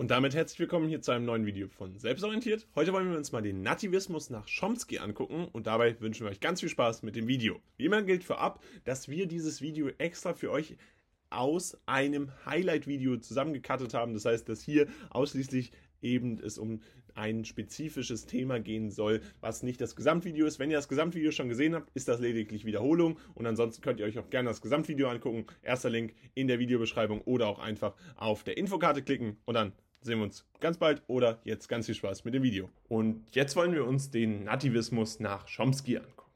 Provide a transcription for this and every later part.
Und damit herzlich willkommen hier zu einem neuen Video von Selbstorientiert. Heute wollen wir uns mal den Nativismus nach Chomsky angucken und dabei wünschen wir euch ganz viel Spaß mit dem Video. Wie immer gilt vorab, dass wir dieses Video extra für euch aus einem Highlight-Video zusammengekattet haben. Das heißt, dass hier ausschließlich eben es um ein spezifisches Thema gehen soll, was nicht das Gesamtvideo ist. Wenn ihr das Gesamtvideo schon gesehen habt, ist das lediglich Wiederholung und ansonsten könnt ihr euch auch gerne das Gesamtvideo angucken. Erster Link in der Videobeschreibung oder auch einfach auf der Infokarte klicken und dann sehen wir uns ganz bald oder jetzt ganz viel Spaß mit dem Video. Und jetzt wollen wir uns den Nativismus nach Chomsky angucken.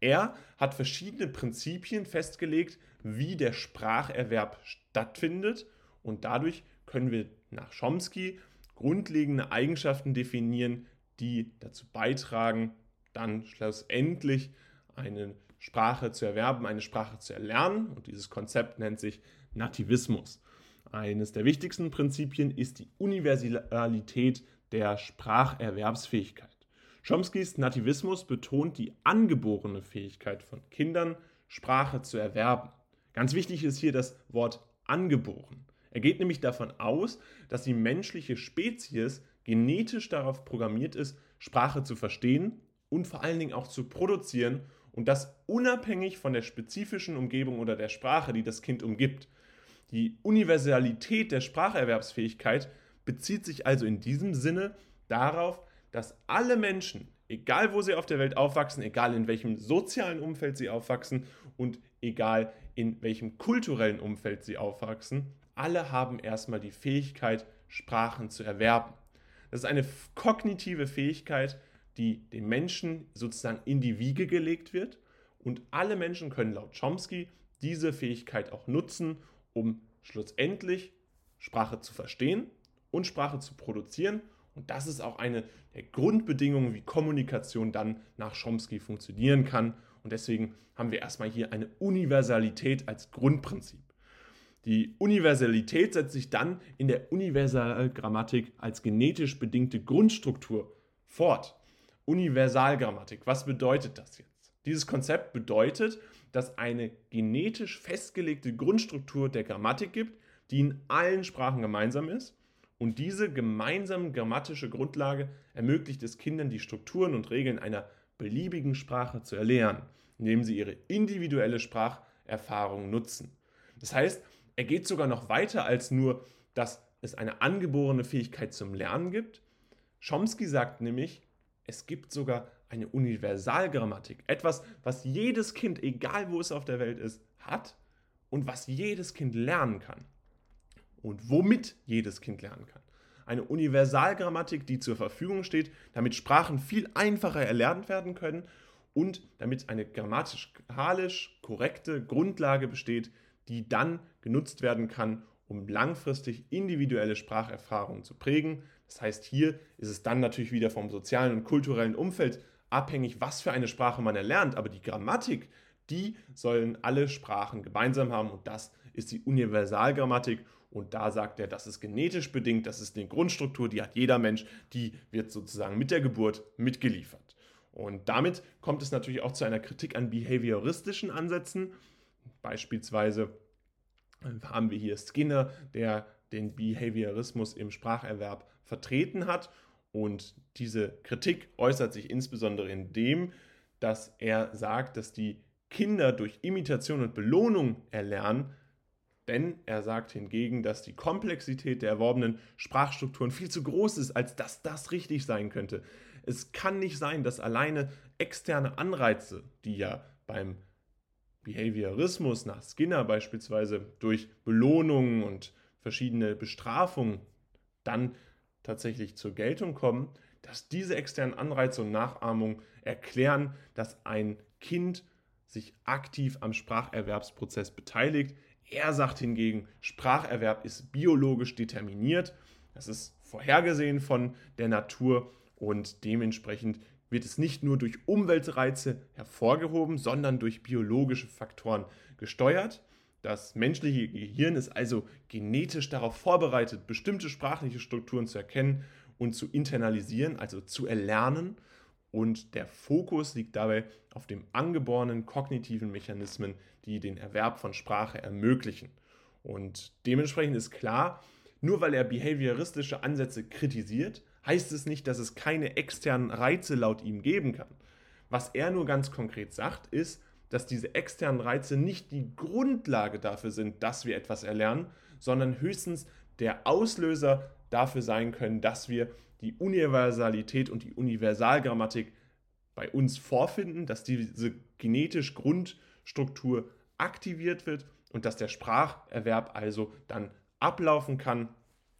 Er hat verschiedene Prinzipien festgelegt, wie der Spracherwerb stattfindet und dadurch können wir nach Chomsky grundlegende Eigenschaften definieren, die dazu beitragen, dann schlussendlich eine Sprache zu erwerben, eine Sprache zu erlernen. Und dieses Konzept nennt sich Nativismus. Eines der wichtigsten Prinzipien ist die Universalität der Spracherwerbsfähigkeit. Chomskys Nativismus betont die angeborene Fähigkeit von Kindern, Sprache zu erwerben. Ganz wichtig ist hier das Wort angeboren. Er geht nämlich davon aus, dass die menschliche Spezies genetisch darauf programmiert ist, Sprache zu verstehen und vor allen Dingen auch zu produzieren und das unabhängig von der spezifischen Umgebung oder der Sprache, die das Kind umgibt. Die Universalität der Spracherwerbsfähigkeit bezieht sich also in diesem Sinne darauf, dass alle Menschen, egal wo sie auf der Welt aufwachsen, egal in welchem sozialen Umfeld sie aufwachsen und egal in welchem kulturellen Umfeld sie aufwachsen, alle haben erstmal die Fähigkeit, Sprachen zu erwerben. Das ist eine kognitive Fähigkeit, die dem Menschen sozusagen in die Wiege gelegt wird. Und alle Menschen können laut Chomsky diese Fähigkeit auch nutzen, um schlussendlich Sprache zu verstehen und Sprache zu produzieren. Und das ist auch eine der Grundbedingungen, wie Kommunikation dann nach Chomsky funktionieren kann. Und deswegen haben wir erstmal hier eine Universalität als Grundprinzip. Die Universalität setzt sich dann in der Universalgrammatik als genetisch bedingte Grundstruktur fort. Universalgrammatik, was bedeutet das jetzt? Dieses Konzept bedeutet, dass eine genetisch festgelegte Grundstruktur der Grammatik gibt, die in allen Sprachen gemeinsam ist. Und diese gemeinsame grammatische Grundlage ermöglicht es Kindern, die Strukturen und Regeln einer beliebigen Sprache zu erlernen, indem sie ihre individuelle Spracherfahrung nutzen. Das heißt, er geht sogar noch weiter als nur, dass es eine angeborene Fähigkeit zum Lernen gibt. Chomsky sagt nämlich, es gibt sogar eine Universalgrammatik. Etwas, was jedes Kind, egal wo es auf der Welt ist, hat und was jedes Kind lernen kann. Und womit jedes Kind lernen kann. Eine Universalgrammatik, die zur Verfügung steht, damit Sprachen viel einfacher erlernt werden können und damit eine grammatikalisch korrekte Grundlage besteht, die dann genutzt werden kann, um langfristig individuelle Spracherfahrungen zu prägen. Das heißt, hier ist es dann natürlich wieder vom sozialen und kulturellen Umfeld abhängig, was für eine Sprache man erlernt. Aber die Grammatik, die sollen alle Sprachen gemeinsam haben und das ist die Universalgrammatik. Und da sagt er, das ist genetisch bedingt, das ist eine Grundstruktur, die hat jeder Mensch, die wird sozusagen mit der Geburt mitgeliefert. Und damit kommt es natürlich auch zu einer Kritik an behavioristischen Ansätzen. Beispielsweise haben wir hier Skinner, der den Behaviorismus im Spracherwerb vertreten hat. Und diese Kritik äußert sich insbesondere in dem, dass er sagt, dass die Kinder durch Imitation und Belohnung erlernen, denn er sagt hingegen, dass die Komplexität der erworbenen Sprachstrukturen viel zu groß ist, als dass das richtig sein könnte. Es kann nicht sein, dass alleine externe Anreize, die ja beim Behaviorismus nach Skinner beispielsweise durch Belohnungen und verschiedene Bestrafungen dann tatsächlich zur Geltung kommen, dass diese externen Anreize und Nachahmungen erklären, dass ein Kind sich aktiv am Spracherwerbsprozess beteiligt. Er sagt hingegen, Spracherwerb ist biologisch determiniert, das ist vorhergesehen von der Natur und dementsprechend wird es nicht nur durch Umweltreize hervorgehoben, sondern durch biologische Faktoren gesteuert. Das menschliche Gehirn ist also genetisch darauf vorbereitet, bestimmte sprachliche Strukturen zu erkennen und zu internalisieren, also zu erlernen. Und der Fokus liegt dabei auf den angeborenen kognitiven Mechanismen, die den Erwerb von Sprache ermöglichen. Und dementsprechend ist klar, Nur weil er behavioristische Ansätze kritisiert, heißt es nicht, dass es keine externen Reize laut ihm geben kann. Was er nur ganz konkret sagt, ist, dass diese externen Reize nicht die Grundlage dafür sind, dass wir etwas erlernen, sondern höchstens der Auslöser dafür sein können, dass wir die Universalität und die Universalgrammatik bei uns vorfinden, dass diese genetisch Grundstruktur aktiviert wird und dass der Spracherwerb also dann ablaufen kann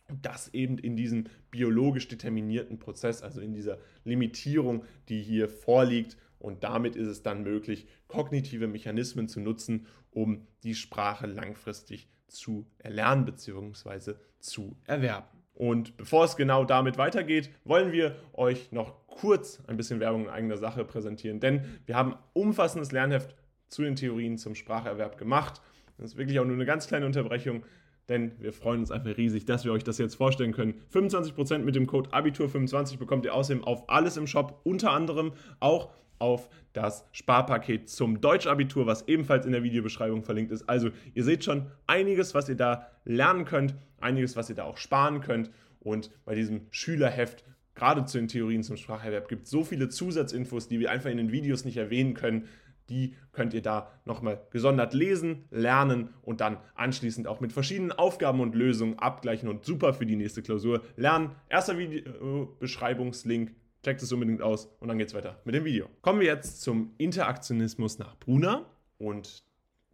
und das eben in diesem biologisch determinierten Prozess, also in dieser Limitierung, die hier vorliegt. Und damit ist es dann möglich, kognitive Mechanismen zu nutzen, um die Sprache langfristig zu erlernen bzw. zu erwerben. Und bevor es genau damit weitergeht, wollen wir euch noch kurz ein bisschen Werbung in eigener Sache präsentieren, denn wir haben umfassendes Lernheft zu den Theorien zum Spracherwerb gemacht. Das ist wirklich auch nur eine ganz kleine Unterbrechung, denn wir freuen uns einfach riesig, dass wir euch das jetzt vorstellen können. 25% mit dem Code Abitur25 bekommt ihr außerdem auf alles im Shop, unter anderem auch auf das Sparpaket zum Deutschabitur, was ebenfalls in der Videobeschreibung verlinkt ist. Also ihr seht schon einiges, was ihr da lernen könnt, einiges, was ihr da auch sparen könnt. Und bei diesem Schülerheft, gerade zu den Theorien zum Spracherwerb, gibt es so viele Zusatzinfos, die wir einfach in den Videos nicht erwähnen können, die könnt ihr da nochmal gesondert lesen, lernen und dann anschließend auch mit verschiedenen Aufgaben und Lösungen abgleichen und super für die nächste Klausur lernen. Erster Videobeschreibungslink, checkt es unbedingt aus und dann geht's weiter mit dem Video. Kommen wir jetzt zum Interaktionismus nach Brunner und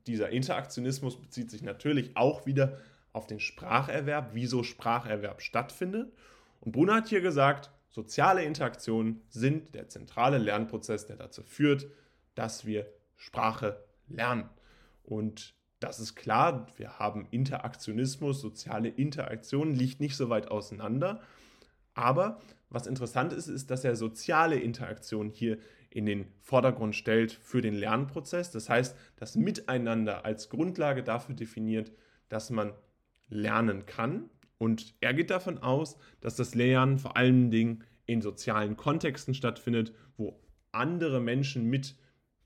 dieser Interaktionismus bezieht sich natürlich auch wieder auf den Spracherwerb, wieso Spracherwerb stattfindet. Und Brunner hat hier gesagt, soziale Interaktionen sind der zentrale Lernprozess, der dazu führt, dass wir Sprache lernen. Und das ist klar, wir haben Interaktionismus, soziale Interaktion liegt nicht so weit auseinander. Aber was interessant ist, ist, dass er soziale Interaktion hier in den Vordergrund stellt für den Lernprozess. Das heißt, das Miteinander als Grundlage dafür definiert, dass man lernen kann. Und er geht davon aus, dass das Lernen vor allen Dingen in sozialen Kontexten stattfindet, wo andere Menschen mit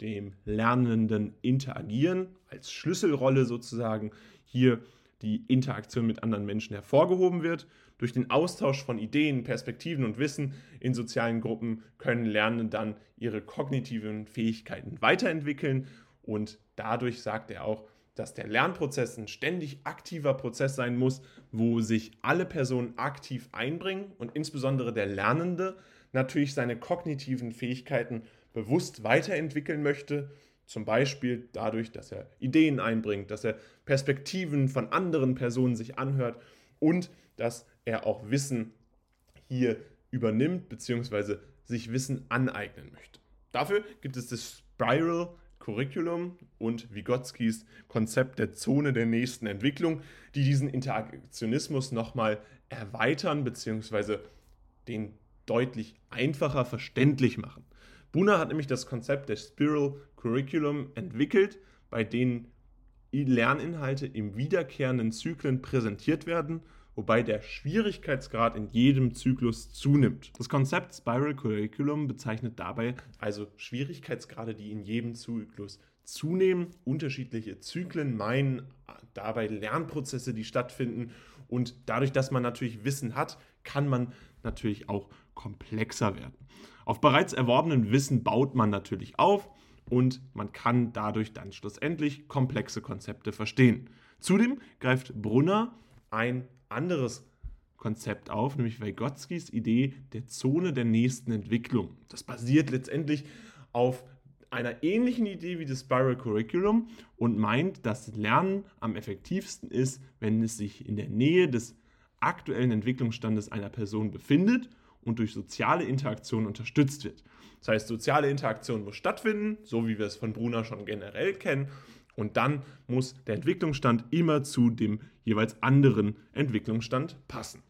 dem Lernenden interagieren, als Schlüsselrolle sozusagen hier die Interaktion mit anderen Menschen hervorgehoben wird. Durch den Austausch von Ideen, Perspektiven und Wissen in sozialen Gruppen können Lernende dann ihre kognitiven Fähigkeiten weiterentwickeln und dadurch sagt er auch, dass der Lernprozess ein ständig aktiver Prozess sein muss, wo sich alle Personen aktiv einbringen und insbesondere der Lernende natürlich seine kognitiven Fähigkeiten bewusst weiterentwickeln möchte, zum Beispiel dadurch, dass er Ideen einbringt, dass er Perspektiven von anderen Personen sich anhört und dass er auch Wissen hier übernimmt bzw. sich Wissen aneignen möchte. Dafür gibt es das Spiral Curriculum und Vygotskis Konzept der Zone der nächsten Entwicklung, die diesen Interaktionismus nochmal erweitern bzw. den deutlich einfacher verständlich machen. Buna hat nämlich das Konzept des Spiral Curriculum entwickelt, bei denen Lerninhalte im wiederkehrenden Zyklen präsentiert werden, wobei der Schwierigkeitsgrad in jedem Zyklus zunimmt. Das Konzept Spiral Curriculum bezeichnet dabei also Schwierigkeitsgrade, die in jedem Zyklus zunehmen. Unterschiedliche Zyklen meinen dabei Lernprozesse, die stattfinden. Und dadurch, dass man natürlich Wissen hat, kann man natürlich auch komplexer werden. Auf bereits erworbenen Wissen baut man natürlich auf und man kann dadurch dann schlussendlich komplexe Konzepte verstehen. Zudem greift Brunner ein anderes Konzept auf, nämlich Vygotskis Idee der Zone der nächsten Entwicklung. Das basiert letztendlich auf einer ähnlichen Idee wie das Spiral Curriculum und meint, dass Lernen am effektivsten ist, wenn es sich in der Nähe des aktuellen Entwicklungsstandes einer Person befindet und durch soziale Interaktion unterstützt wird. Das heißt, soziale Interaktion muss stattfinden, so wie wir es von Brunner schon generell kennen. Und dann muss der Entwicklungsstand immer zu dem jeweils anderen Entwicklungsstand passen.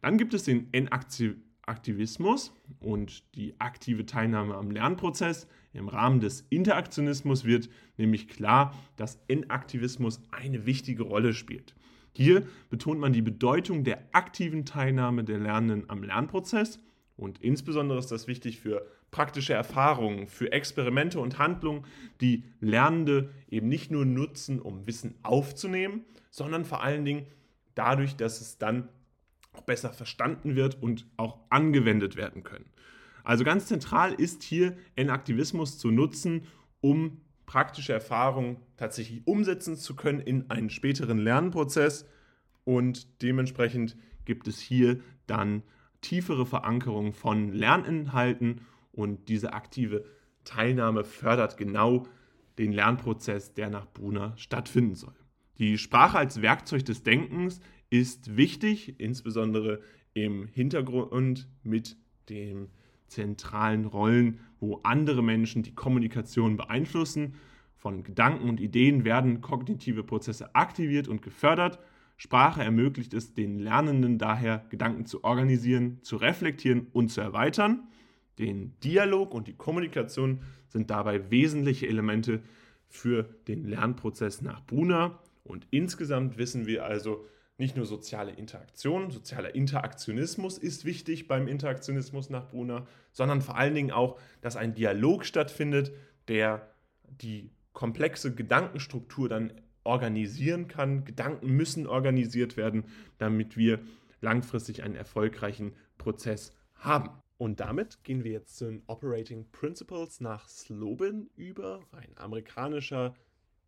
Dann gibt es den Enaktivismus und die aktive Teilnahme am Lernprozess. Im Rahmen des Interaktionismus wird nämlich klar, dass Enaktivismus eine wichtige Rolle spielt. Hier betont man die Bedeutung der aktiven Teilnahme der Lernenden am Lernprozess und insbesondere ist das wichtig für praktische Erfahrungen, für Experimente und Handlungen, die Lernende eben nicht nur nutzen, um Wissen aufzunehmen, sondern vor allen Dingen dadurch, dass es dann auch besser verstanden wird und auch angewendet werden können. Also ganz zentral ist hier Enaktivismus zu nutzen, um praktische Erfahrungen tatsächlich umsetzen zu können in einen späteren Lernprozess und dementsprechend gibt es hier dann tiefere Verankerung von Lerninhalten und diese aktive Teilnahme fördert genau den Lernprozess, der nach Brunner stattfinden soll. Die Sprache als Werkzeug des Denkens ist wichtig, insbesondere im Hintergrund mit den zentralen Rollen, wo andere Menschen die Kommunikation beeinflussen. Von Gedanken und Ideen werden kognitive Prozesse aktiviert und gefördert. Sprache ermöglicht es den Lernenden daher, Gedanken zu organisieren, zu reflektieren und zu erweitern. Den Dialog und die Kommunikation sind dabei wesentliche Elemente für den Lernprozess nach Brunner. Und insgesamt wissen wir also, nicht nur soziale Interaktion, sozialer Interaktionismus ist wichtig beim Interaktionismus nach Brunner, sondern vor allen Dingen auch, dass ein Dialog stattfindet, der die komplexe Gedankenstruktur dann organisieren kann. Gedanken müssen organisiert werden, damit wir langfristig einen erfolgreichen Prozess haben. Und damit gehen wir jetzt zu den Operating Principles nach Slobin über, ein amerikanischer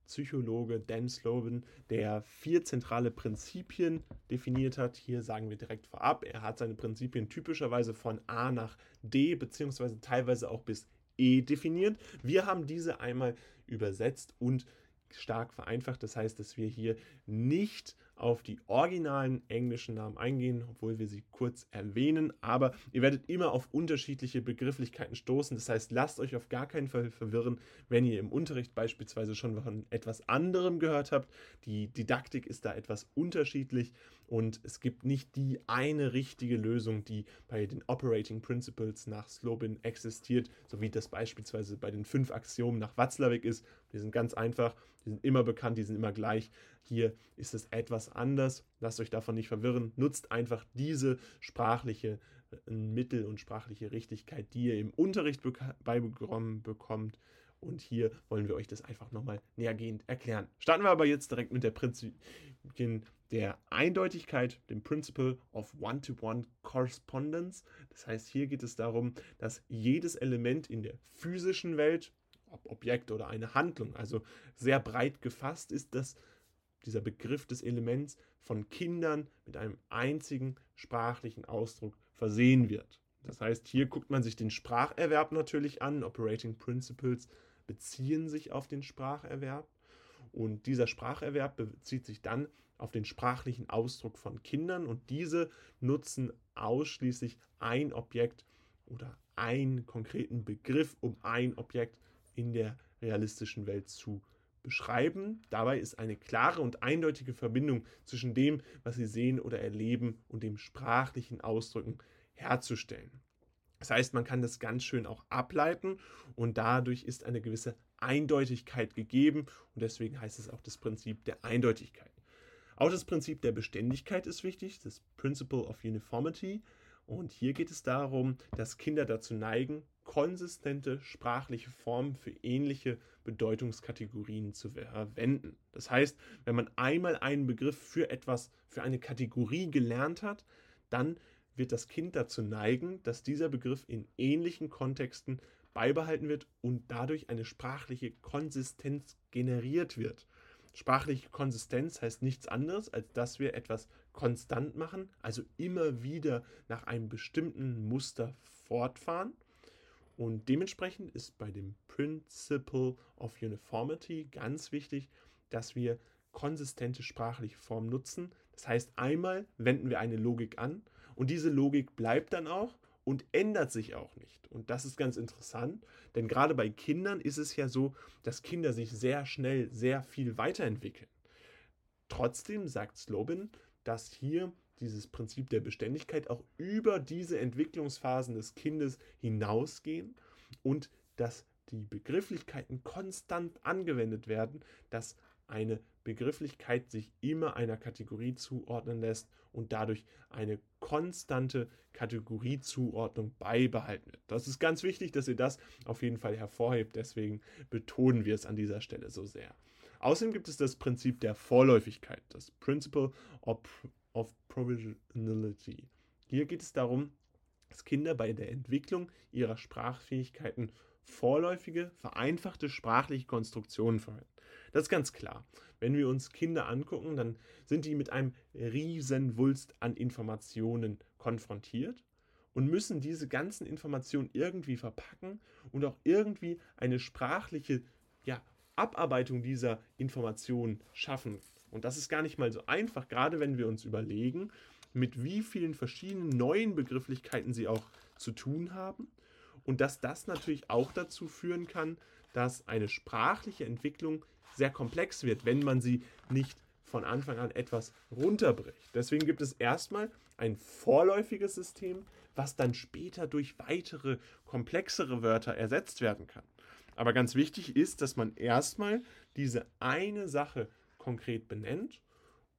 Psychologe Dan Slobin, der vier zentrale Prinzipien definiert hat. Hier sagen wir direkt vorab, er hat seine Prinzipien typischerweise von A nach D beziehungsweise teilweise auch bis E definiert. Wir haben diese einmal übersetzt und stark vereinfacht. Das heißt, dass wir hier nicht auf die originalen englischen Namen eingehen, obwohl wir sie kurz erwähnen. Aber ihr werdet immer auf unterschiedliche Begrifflichkeiten stoßen. Das heißt, lasst euch auf gar keinen Fall verwirren, wenn ihr im Unterricht beispielsweise schon von etwas anderem gehört habt. Die Didaktik ist da etwas unterschiedlich und es gibt nicht die eine richtige Lösung, die bei den Operating Principles nach Slobin existiert, so wie das beispielsweise bei den fünf Axiomen nach Watzlawick ist. Die sind ganz einfach, die sind immer bekannt, die sind immer gleich. Hier ist es etwas anders. Lasst euch davon nicht verwirren. Nutzt einfach diese sprachliche äh, Mittel und sprachliche Richtigkeit, die ihr im Unterricht beibekommen bekommt. Und hier wollen wir euch das einfach nochmal nähergehend erklären. Starten wir aber jetzt direkt mit der Prinzipien der Eindeutigkeit, dem Principle of One-to-One Correspondence. Das heißt, hier geht es darum, dass jedes Element in der physischen Welt, ob Objekt oder eine Handlung, also sehr breit gefasst ist, dass dieser Begriff des Elements von Kindern mit einem einzigen sprachlichen Ausdruck versehen wird. Das heißt, hier guckt man sich den Spracherwerb natürlich an. Operating Principles beziehen sich auf den Spracherwerb. Und dieser Spracherwerb bezieht sich dann auf den sprachlichen Ausdruck von Kindern und diese nutzen ausschließlich ein Objekt oder einen konkreten Begriff, um ein Objekt in der realistischen Welt zu beschreiben. Dabei ist eine klare und eindeutige Verbindung zwischen dem, was sie sehen oder erleben und dem sprachlichen Ausdrücken herzustellen. Das heißt, man kann das ganz schön auch ableiten und dadurch ist eine gewisse Eindeutigkeit gegeben und deswegen heißt es auch das Prinzip der Eindeutigkeit. Auch das Prinzip der Beständigkeit ist wichtig, das Principle of Uniformity. Und hier geht es darum, dass Kinder dazu neigen, konsistente sprachliche Formen für ähnliche Bedeutungskategorien zu verwenden. Das heißt, wenn man einmal einen Begriff für etwas, für eine Kategorie gelernt hat, dann wird das Kind dazu neigen, dass dieser Begriff in ähnlichen Kontexten beibehalten wird und dadurch eine sprachliche Konsistenz generiert wird. Sprachliche Konsistenz heißt nichts anderes, als dass wir etwas konstant machen, also immer wieder nach einem bestimmten Muster fortfahren. Und dementsprechend ist bei dem Principle of Uniformity ganz wichtig, dass wir konsistente sprachliche Formen nutzen. Das heißt, einmal wenden wir eine Logik an und diese Logik bleibt dann auch und ändert sich auch nicht. Und das ist ganz interessant, denn gerade bei Kindern ist es ja so, dass Kinder sich sehr schnell sehr viel weiterentwickeln. Trotzdem sagt Slobin, dass hier dieses Prinzip der Beständigkeit auch über diese Entwicklungsphasen des Kindes hinausgehen und dass die Begrifflichkeiten konstant angewendet werden, dass eine Begrifflichkeit sich immer einer Kategorie zuordnen lässt und dadurch eine konstante Kategoriezuordnung beibehalten wird. Das ist ganz wichtig, dass ihr das auf jeden Fall hervorhebt, deswegen betonen wir es an dieser Stelle so sehr. Außerdem gibt es das Prinzip der Vorläufigkeit, das Principle of of Provisionality. Hier geht es darum, dass Kinder bei der Entwicklung ihrer Sprachfähigkeiten vorläufige, vereinfachte sprachliche Konstruktionen verwenden. Das ist ganz klar. Wenn wir uns Kinder angucken, dann sind die mit einem riesen Wulst an Informationen konfrontiert und müssen diese ganzen Informationen irgendwie verpacken und auch irgendwie eine sprachliche ja, Abarbeitung dieser Informationen schaffen. Und das ist gar nicht mal so einfach, gerade wenn wir uns überlegen, mit wie vielen verschiedenen neuen Begrifflichkeiten sie auch zu tun haben. Und dass das natürlich auch dazu führen kann, dass eine sprachliche Entwicklung sehr komplex wird, wenn man sie nicht von Anfang an etwas runterbricht. Deswegen gibt es erstmal ein vorläufiges System, was dann später durch weitere komplexere Wörter ersetzt werden kann. Aber ganz wichtig ist, dass man erstmal diese eine Sache konkret benennt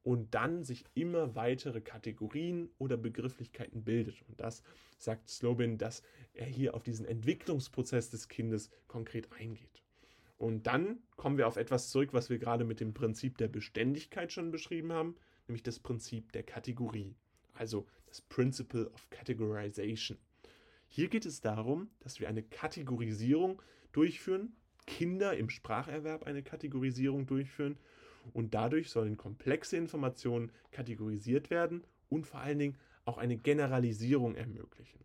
und dann sich immer weitere Kategorien oder Begrifflichkeiten bildet. Und das sagt Slobin, dass er hier auf diesen Entwicklungsprozess des Kindes konkret eingeht. Und dann kommen wir auf etwas zurück, was wir gerade mit dem Prinzip der Beständigkeit schon beschrieben haben, nämlich das Prinzip der Kategorie, also das Principle of Categorization. Hier geht es darum, dass wir eine Kategorisierung durchführen, Kinder im Spracherwerb eine Kategorisierung durchführen und dadurch sollen komplexe Informationen kategorisiert werden und vor allen Dingen auch eine Generalisierung ermöglichen.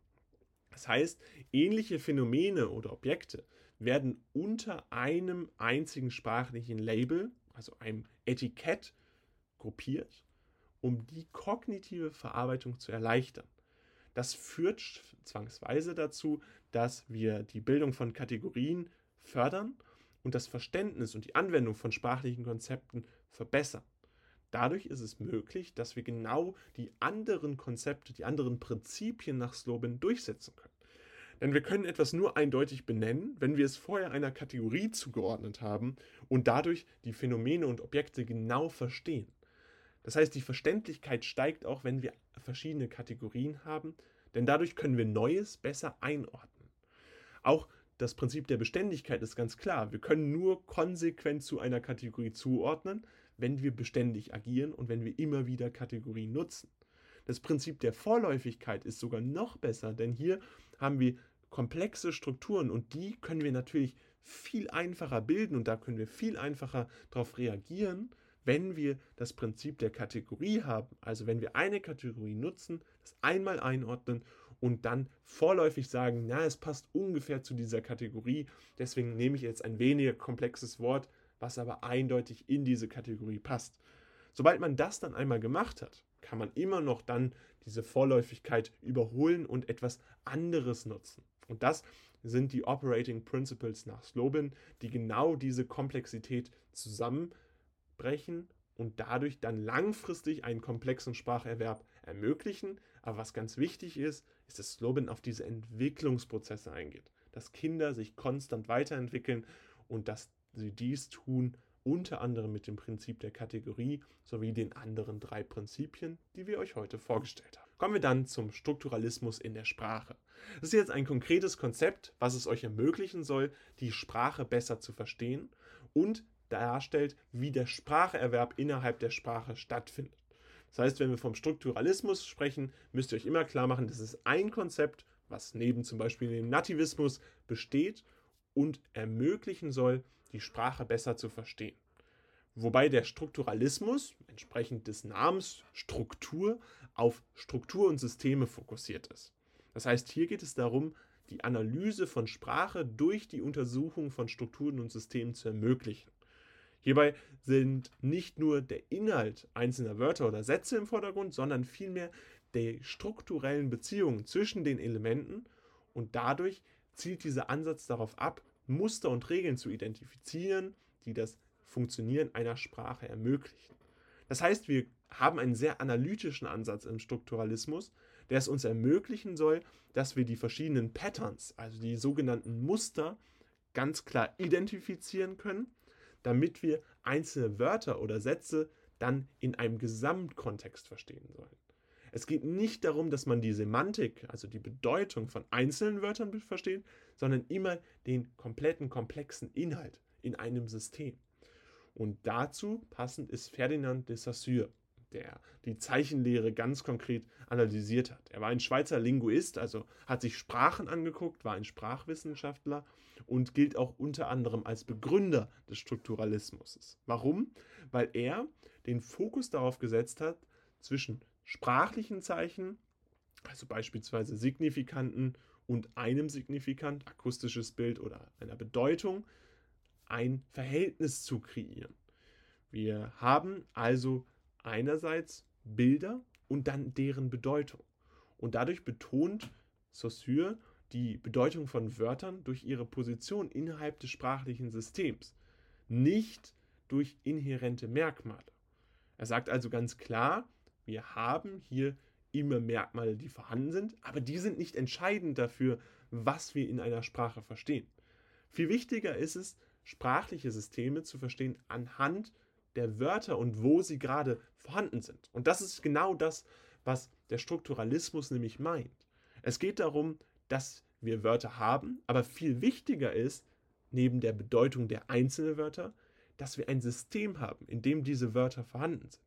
Das heißt, ähnliche Phänomene oder Objekte werden unter einem einzigen sprachlichen Label, also einem Etikett, gruppiert, um die kognitive Verarbeitung zu erleichtern. Das führt zwangsweise dazu, dass wir die Bildung von Kategorien fördern und das Verständnis und die Anwendung von sprachlichen Konzepten verbessern. Dadurch ist es möglich, dass wir genau die anderen Konzepte, die anderen Prinzipien nach Slobin durchsetzen können. Denn wir können etwas nur eindeutig benennen, wenn wir es vorher einer Kategorie zugeordnet haben und dadurch die Phänomene und Objekte genau verstehen. Das heißt, die Verständlichkeit steigt auch, wenn wir verschiedene Kategorien haben, denn dadurch können wir Neues besser einordnen. Auch das Prinzip der Beständigkeit ist ganz klar. Wir können nur konsequent zu einer Kategorie zuordnen, wenn wir beständig agieren und wenn wir immer wieder Kategorien nutzen. Das Prinzip der Vorläufigkeit ist sogar noch besser, denn hier haben wir komplexe Strukturen und die können wir natürlich viel einfacher bilden und da können wir viel einfacher darauf reagieren, wenn wir das Prinzip der Kategorie haben. Also wenn wir eine Kategorie nutzen, das einmal einordnen und dann vorläufig sagen, na, es passt ungefähr zu dieser Kategorie, deswegen nehme ich jetzt ein weniger komplexes Wort, was aber eindeutig in diese Kategorie passt. Sobald man das dann einmal gemacht hat, kann man immer noch dann diese Vorläufigkeit überholen und etwas anderes nutzen. Und das sind die Operating Principles nach Slobin, die genau diese Komplexität zusammenbrechen und dadurch dann langfristig einen komplexen Spracherwerb ermöglichen. Aber was ganz wichtig ist, ist, dass Slobin auf diese Entwicklungsprozesse eingeht, dass Kinder sich konstant weiterentwickeln und dass sie dies tun, unter anderem mit dem Prinzip der Kategorie sowie den anderen drei Prinzipien, die wir euch heute vorgestellt haben. Kommen wir dann zum Strukturalismus in der Sprache. Das ist jetzt ein konkretes Konzept, was es euch ermöglichen soll, die Sprache besser zu verstehen und darstellt, wie der Spracherwerb innerhalb der Sprache stattfindet. Das heißt, wenn wir vom Strukturalismus sprechen, müsst ihr euch immer klar machen, das ist ein Konzept, was neben zum Beispiel dem Nativismus besteht und ermöglichen soll, die Sprache besser zu verstehen. Wobei der Strukturalismus, entsprechend des Namens Struktur, auf Struktur und Systeme fokussiert ist. Das heißt, hier geht es darum, die Analyse von Sprache durch die Untersuchung von Strukturen und Systemen zu ermöglichen. Hierbei sind nicht nur der Inhalt einzelner Wörter oder Sätze im Vordergrund, sondern vielmehr die strukturellen Beziehungen zwischen den Elementen und dadurch zielt dieser Ansatz darauf ab, Muster und Regeln zu identifizieren, die das Funktionieren einer Sprache ermöglichen. Das heißt, wir haben einen sehr analytischen Ansatz im Strukturalismus, der es uns ermöglichen soll, dass wir die verschiedenen Patterns, also die sogenannten Muster, ganz klar identifizieren können damit wir einzelne Wörter oder Sätze dann in einem Gesamtkontext verstehen sollen. Es geht nicht darum, dass man die Semantik, also die Bedeutung von einzelnen Wörtern versteht, sondern immer den kompletten komplexen Inhalt in einem System. Und dazu passend ist Ferdinand de Saussure. Der die Zeichenlehre ganz konkret analysiert hat. Er war ein Schweizer Linguist, also hat sich Sprachen angeguckt, war ein Sprachwissenschaftler und gilt auch unter anderem als Begründer des Strukturalismus. Warum? Weil er den Fokus darauf gesetzt hat, zwischen sprachlichen Zeichen, also beispielsweise Signifikanten und einem Signifikant, akustisches Bild oder einer Bedeutung, ein Verhältnis zu kreieren. Wir haben also einerseits Bilder und dann deren Bedeutung. Und dadurch betont Saussure die Bedeutung von Wörtern durch ihre Position innerhalb des sprachlichen Systems, nicht durch inhärente Merkmale. Er sagt also ganz klar, wir haben hier immer Merkmale, die vorhanden sind, aber die sind nicht entscheidend dafür, was wir in einer Sprache verstehen. Viel wichtiger ist es, sprachliche Systeme zu verstehen anhand der Wörter und wo sie gerade vorhanden sind. Und das ist genau das, was der Strukturalismus nämlich meint. Es geht darum, dass wir Wörter haben, aber viel wichtiger ist, neben der Bedeutung der einzelnen Wörter, dass wir ein System haben, in dem diese Wörter vorhanden sind.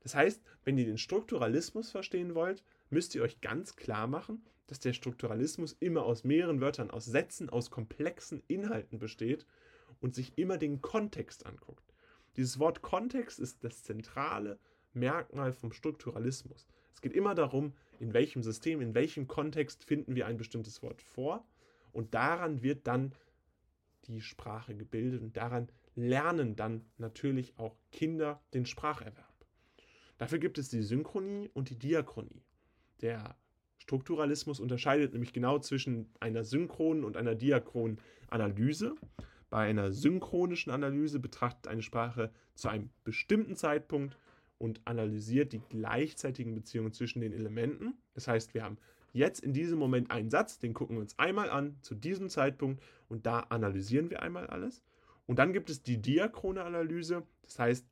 Das heißt, wenn ihr den Strukturalismus verstehen wollt, müsst ihr euch ganz klar machen, dass der Strukturalismus immer aus mehreren Wörtern, aus Sätzen, aus komplexen Inhalten besteht und sich immer den Kontext anguckt. Dieses Wort Kontext ist das zentrale Merkmal vom Strukturalismus. Es geht immer darum, in welchem System, in welchem Kontext finden wir ein bestimmtes Wort vor und daran wird dann die Sprache gebildet und daran lernen dann natürlich auch Kinder den Spracherwerb. Dafür gibt es die Synchronie und die Diachronie. Der Strukturalismus unterscheidet nämlich genau zwischen einer synchronen und einer diachronen Analyse. Bei einer synchronischen Analyse betrachtet eine Sprache zu einem bestimmten Zeitpunkt und analysiert die gleichzeitigen Beziehungen zwischen den Elementen. Das heißt, wir haben jetzt in diesem Moment einen Satz, den gucken wir uns einmal an zu diesem Zeitpunkt und da analysieren wir einmal alles. Und dann gibt es die diachrone Analyse, das heißt,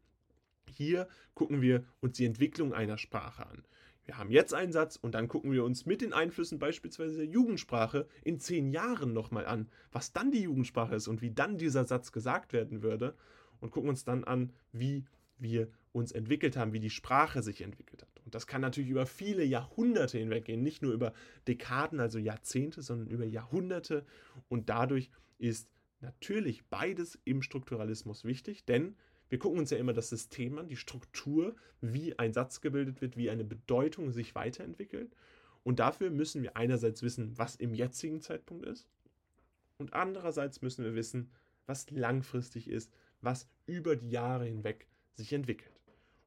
hier gucken wir uns die Entwicklung einer Sprache an. Wir haben jetzt einen Satz und dann gucken wir uns mit den Einflüssen beispielsweise der Jugendsprache in zehn Jahren nochmal an, was dann die Jugendsprache ist und wie dann dieser Satz gesagt werden würde und gucken uns dann an, wie wir uns entwickelt haben, wie die Sprache sich entwickelt hat. Und das kann natürlich über viele Jahrhunderte hinweg gehen, nicht nur über Dekaden, also Jahrzehnte, sondern über Jahrhunderte. Und dadurch ist natürlich beides im Strukturalismus wichtig, denn wir gucken uns ja immer das System an, die Struktur, wie ein Satz gebildet wird, wie eine Bedeutung sich weiterentwickelt. Und dafür müssen wir einerseits wissen, was im jetzigen Zeitpunkt ist. Und andererseits müssen wir wissen, was langfristig ist, was über die Jahre hinweg sich entwickelt.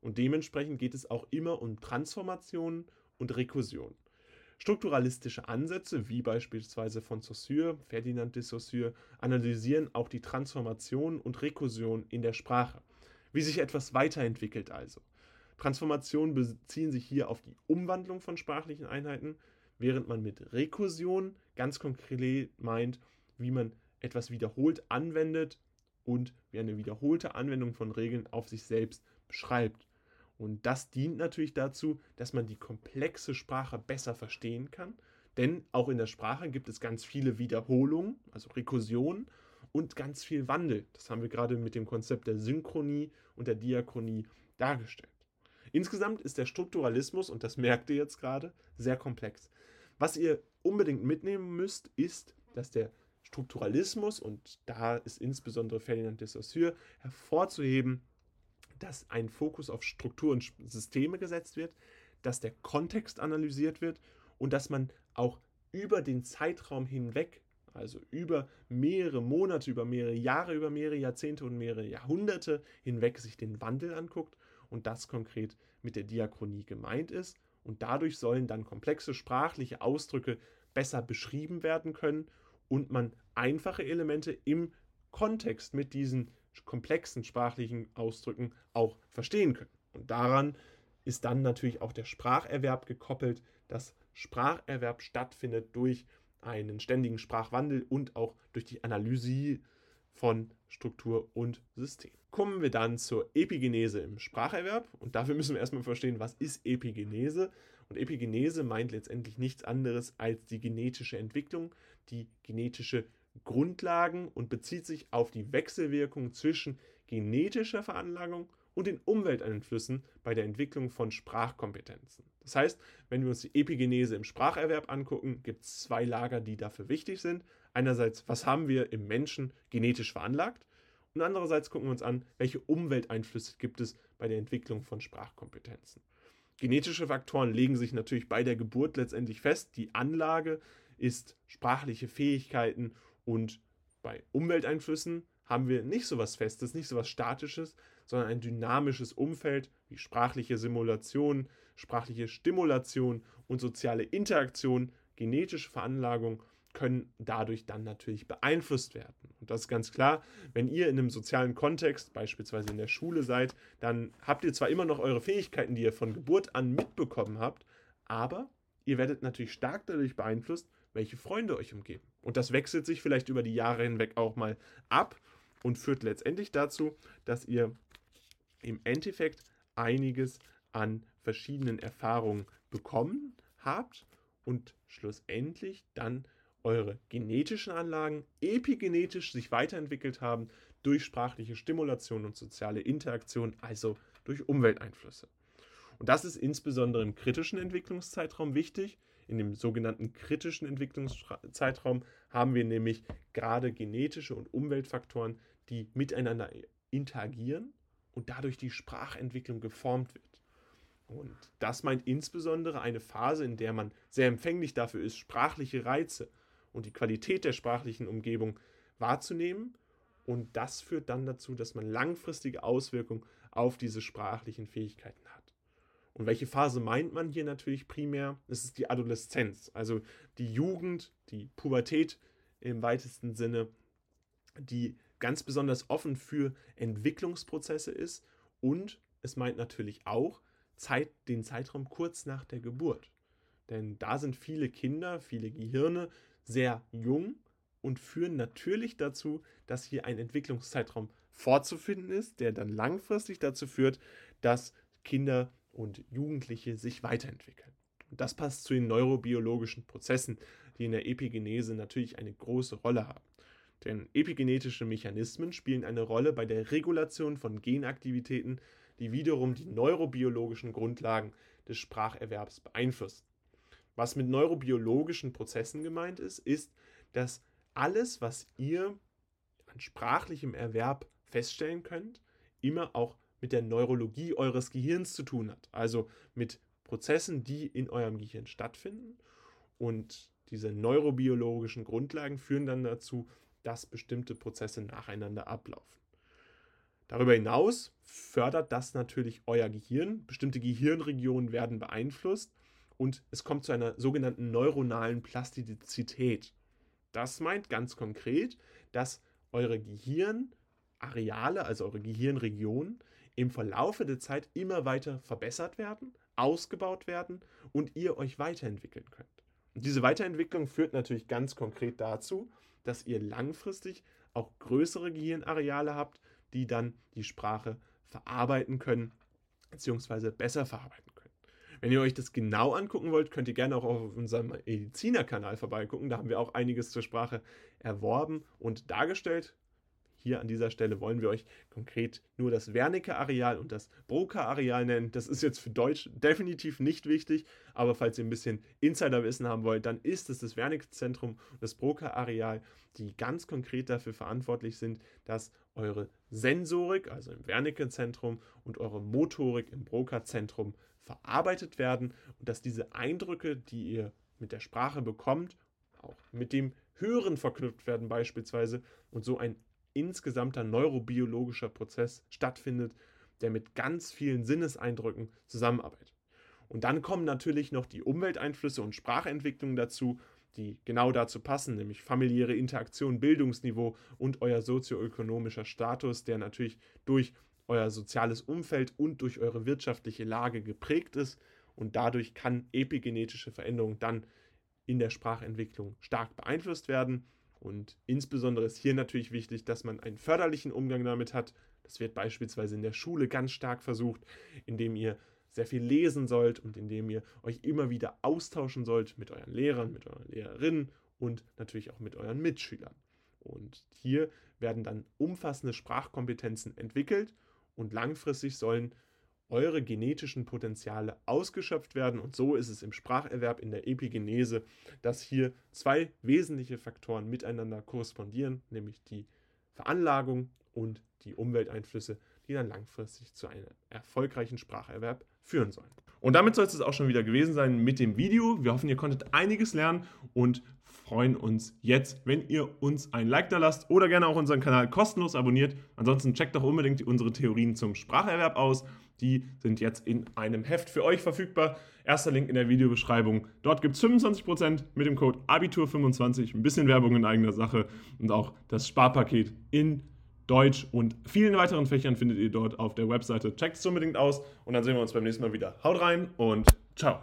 Und dementsprechend geht es auch immer um Transformationen und Rekursion. Strukturalistische Ansätze, wie beispielsweise von Saussure, Ferdinand de Saussure, analysieren auch die Transformation und Rekursion in der Sprache wie sich etwas weiterentwickelt also. Transformationen beziehen sich hier auf die Umwandlung von sprachlichen Einheiten, während man mit Rekursion ganz konkret meint, wie man etwas wiederholt anwendet und wie eine wiederholte Anwendung von Regeln auf sich selbst beschreibt. Und das dient natürlich dazu, dass man die komplexe Sprache besser verstehen kann, denn auch in der Sprache gibt es ganz viele Wiederholungen, also Rekursionen, und ganz viel Wandel. Das haben wir gerade mit dem Konzept der Synchronie und der Diachronie dargestellt. Insgesamt ist der Strukturalismus, und das merkt ihr jetzt gerade, sehr komplex. Was ihr unbedingt mitnehmen müsst, ist, dass der Strukturalismus, und da ist insbesondere Ferdinand de Saussure hervorzuheben, dass ein Fokus auf Struktur und Systeme gesetzt wird, dass der Kontext analysiert wird und dass man auch über den Zeitraum hinweg also über mehrere Monate, über mehrere Jahre, über mehrere Jahrzehnte und mehrere Jahrhunderte hinweg sich den Wandel anguckt und das konkret mit der Diachronie gemeint ist. Und dadurch sollen dann komplexe sprachliche Ausdrücke besser beschrieben werden können und man einfache Elemente im Kontext mit diesen komplexen sprachlichen Ausdrücken auch verstehen können. Und daran ist dann natürlich auch der Spracherwerb gekoppelt, dass Spracherwerb stattfindet durch einen ständigen Sprachwandel und auch durch die Analyse von Struktur und System. Kommen wir dann zur Epigenese im Spracherwerb und dafür müssen wir erstmal verstehen, was ist Epigenese? Und Epigenese meint letztendlich nichts anderes als die genetische Entwicklung, die genetische Grundlagen und bezieht sich auf die Wechselwirkung zwischen genetischer Veranlagung und den Umwelteinflüssen bei der Entwicklung von Sprachkompetenzen. Das heißt, wenn wir uns die Epigenese im Spracherwerb angucken, gibt es zwei Lager, die dafür wichtig sind. Einerseits, was haben wir im Menschen genetisch veranlagt? Und andererseits gucken wir uns an, welche Umwelteinflüsse gibt es bei der Entwicklung von Sprachkompetenzen. Genetische Faktoren legen sich natürlich bei der Geburt letztendlich fest. Die Anlage ist sprachliche Fähigkeiten und bei Umwelteinflüssen haben wir nicht so was Festes, nicht so was Statisches, sondern ein dynamisches Umfeld wie sprachliche Simulation, sprachliche Stimulation und soziale Interaktion, genetische Veranlagung können dadurch dann natürlich beeinflusst werden. Und das ist ganz klar, wenn ihr in einem sozialen Kontext, beispielsweise in der Schule seid, dann habt ihr zwar immer noch eure Fähigkeiten, die ihr von Geburt an mitbekommen habt, aber ihr werdet natürlich stark dadurch beeinflusst, welche Freunde euch umgeben. Und das wechselt sich vielleicht über die Jahre hinweg auch mal ab und führt letztendlich dazu, dass ihr im Endeffekt einiges an verschiedenen Erfahrungen bekommen habt und schlussendlich dann eure genetischen Anlagen epigenetisch sich weiterentwickelt haben durch sprachliche Stimulation und soziale Interaktion, also durch Umwelteinflüsse. Und das ist insbesondere im kritischen Entwicklungszeitraum wichtig. In dem sogenannten kritischen Entwicklungszeitraum haben wir nämlich gerade genetische und Umweltfaktoren, die miteinander interagieren und dadurch die Sprachentwicklung geformt wird. Und das meint insbesondere eine Phase, in der man sehr empfänglich dafür ist, sprachliche Reize und die Qualität der sprachlichen Umgebung wahrzunehmen. Und das führt dann dazu, dass man langfristige Auswirkungen auf diese sprachlichen Fähigkeiten hat. Und welche Phase meint man hier natürlich primär? Es ist die Adoleszenz, also die Jugend, die Pubertät im weitesten Sinne, die ganz besonders offen für Entwicklungsprozesse ist. Und es meint natürlich auch Zeit, den Zeitraum kurz nach der Geburt. Denn da sind viele Kinder, viele Gehirne sehr jung und führen natürlich dazu, dass hier ein Entwicklungszeitraum vorzufinden ist, der dann langfristig dazu führt, dass Kinder und Jugendliche sich weiterentwickeln. Und das passt zu den neurobiologischen Prozessen, die in der Epigenese natürlich eine große Rolle haben. Denn epigenetische Mechanismen spielen eine Rolle bei der Regulation von Genaktivitäten, die wiederum die neurobiologischen Grundlagen des Spracherwerbs beeinflussen. Was mit neurobiologischen Prozessen gemeint ist, ist, dass alles, was ihr an sprachlichem Erwerb feststellen könnt, immer auch mit der Neurologie eures Gehirns zu tun hat. Also mit Prozessen, die in eurem Gehirn stattfinden. Und diese neurobiologischen Grundlagen führen dann dazu, dass bestimmte Prozesse nacheinander ablaufen. Darüber hinaus fördert das natürlich euer Gehirn. Bestimmte Gehirnregionen werden beeinflusst und es kommt zu einer sogenannten neuronalen Plastizität. Das meint ganz konkret, dass eure Gehirnareale, also eure Gehirnregionen, im Verlaufe der Zeit immer weiter verbessert werden, ausgebaut werden und ihr euch weiterentwickeln könnt. Diese Weiterentwicklung führt natürlich ganz konkret dazu, dass ihr langfristig auch größere Gehirnareale habt, die dann die Sprache verarbeiten können, beziehungsweise besser verarbeiten wenn ihr euch das genau angucken wollt, könnt ihr gerne auch auf unserem Mediziner-Kanal vorbeigucken. Da haben wir auch einiges zur Sprache erworben und dargestellt. Hier an dieser Stelle wollen wir euch konkret nur das Wernicke-Areal und das Broca-Areal nennen. Das ist jetzt für Deutsch definitiv nicht wichtig, aber falls ihr ein bisschen Insiderwissen haben wollt, dann ist es das Wernicke-Zentrum und das Broca-Areal, die ganz konkret dafür verantwortlich sind, dass eure Sensorik, also im Wernicke-Zentrum, und eure Motorik im Broca-Zentrum verarbeitet werden und dass diese Eindrücke, die ihr mit der Sprache bekommt, auch mit dem Hören verknüpft werden beispielsweise und so ein insgesamter neurobiologischer Prozess stattfindet, der mit ganz vielen Sinneseindrücken zusammenarbeitet. Und dann kommen natürlich noch die Umwelteinflüsse und Sprachentwicklung dazu, die genau dazu passen, nämlich familiäre Interaktion, Bildungsniveau und euer sozioökonomischer Status, der natürlich durch euer soziales Umfeld und durch eure wirtschaftliche Lage geprägt ist. Und dadurch kann epigenetische Veränderung dann in der Sprachentwicklung stark beeinflusst werden. Und insbesondere ist hier natürlich wichtig, dass man einen förderlichen Umgang damit hat. Das wird beispielsweise in der Schule ganz stark versucht, indem ihr sehr viel lesen sollt und indem ihr euch immer wieder austauschen sollt mit euren Lehrern, mit euren Lehrerinnen und natürlich auch mit euren Mitschülern. Und hier werden dann umfassende Sprachkompetenzen entwickelt und langfristig sollen eure genetischen Potenziale ausgeschöpft werden. Und so ist es im Spracherwerb, in der Epigenese, dass hier zwei wesentliche Faktoren miteinander korrespondieren, nämlich die Veranlagung und die Umwelteinflüsse, die dann langfristig zu einem erfolgreichen Spracherwerb führen sollen. Und damit soll es auch schon wieder gewesen sein mit dem Video. Wir hoffen, ihr konntet einiges lernen und freuen uns jetzt, wenn ihr uns ein Like da lasst oder gerne auch unseren Kanal kostenlos abonniert. Ansonsten checkt doch unbedingt unsere Theorien zum Spracherwerb aus. Die sind jetzt in einem Heft für euch verfügbar. Erster Link in der Videobeschreibung. Dort gibt es 25% mit dem Code Abitur25. Ein bisschen Werbung in eigener Sache und auch das Sparpaket in Deutsch und vielen weiteren Fächern findet ihr dort auf der Webseite. Checkt es unbedingt aus und dann sehen wir uns beim nächsten Mal wieder. Haut rein und ciao.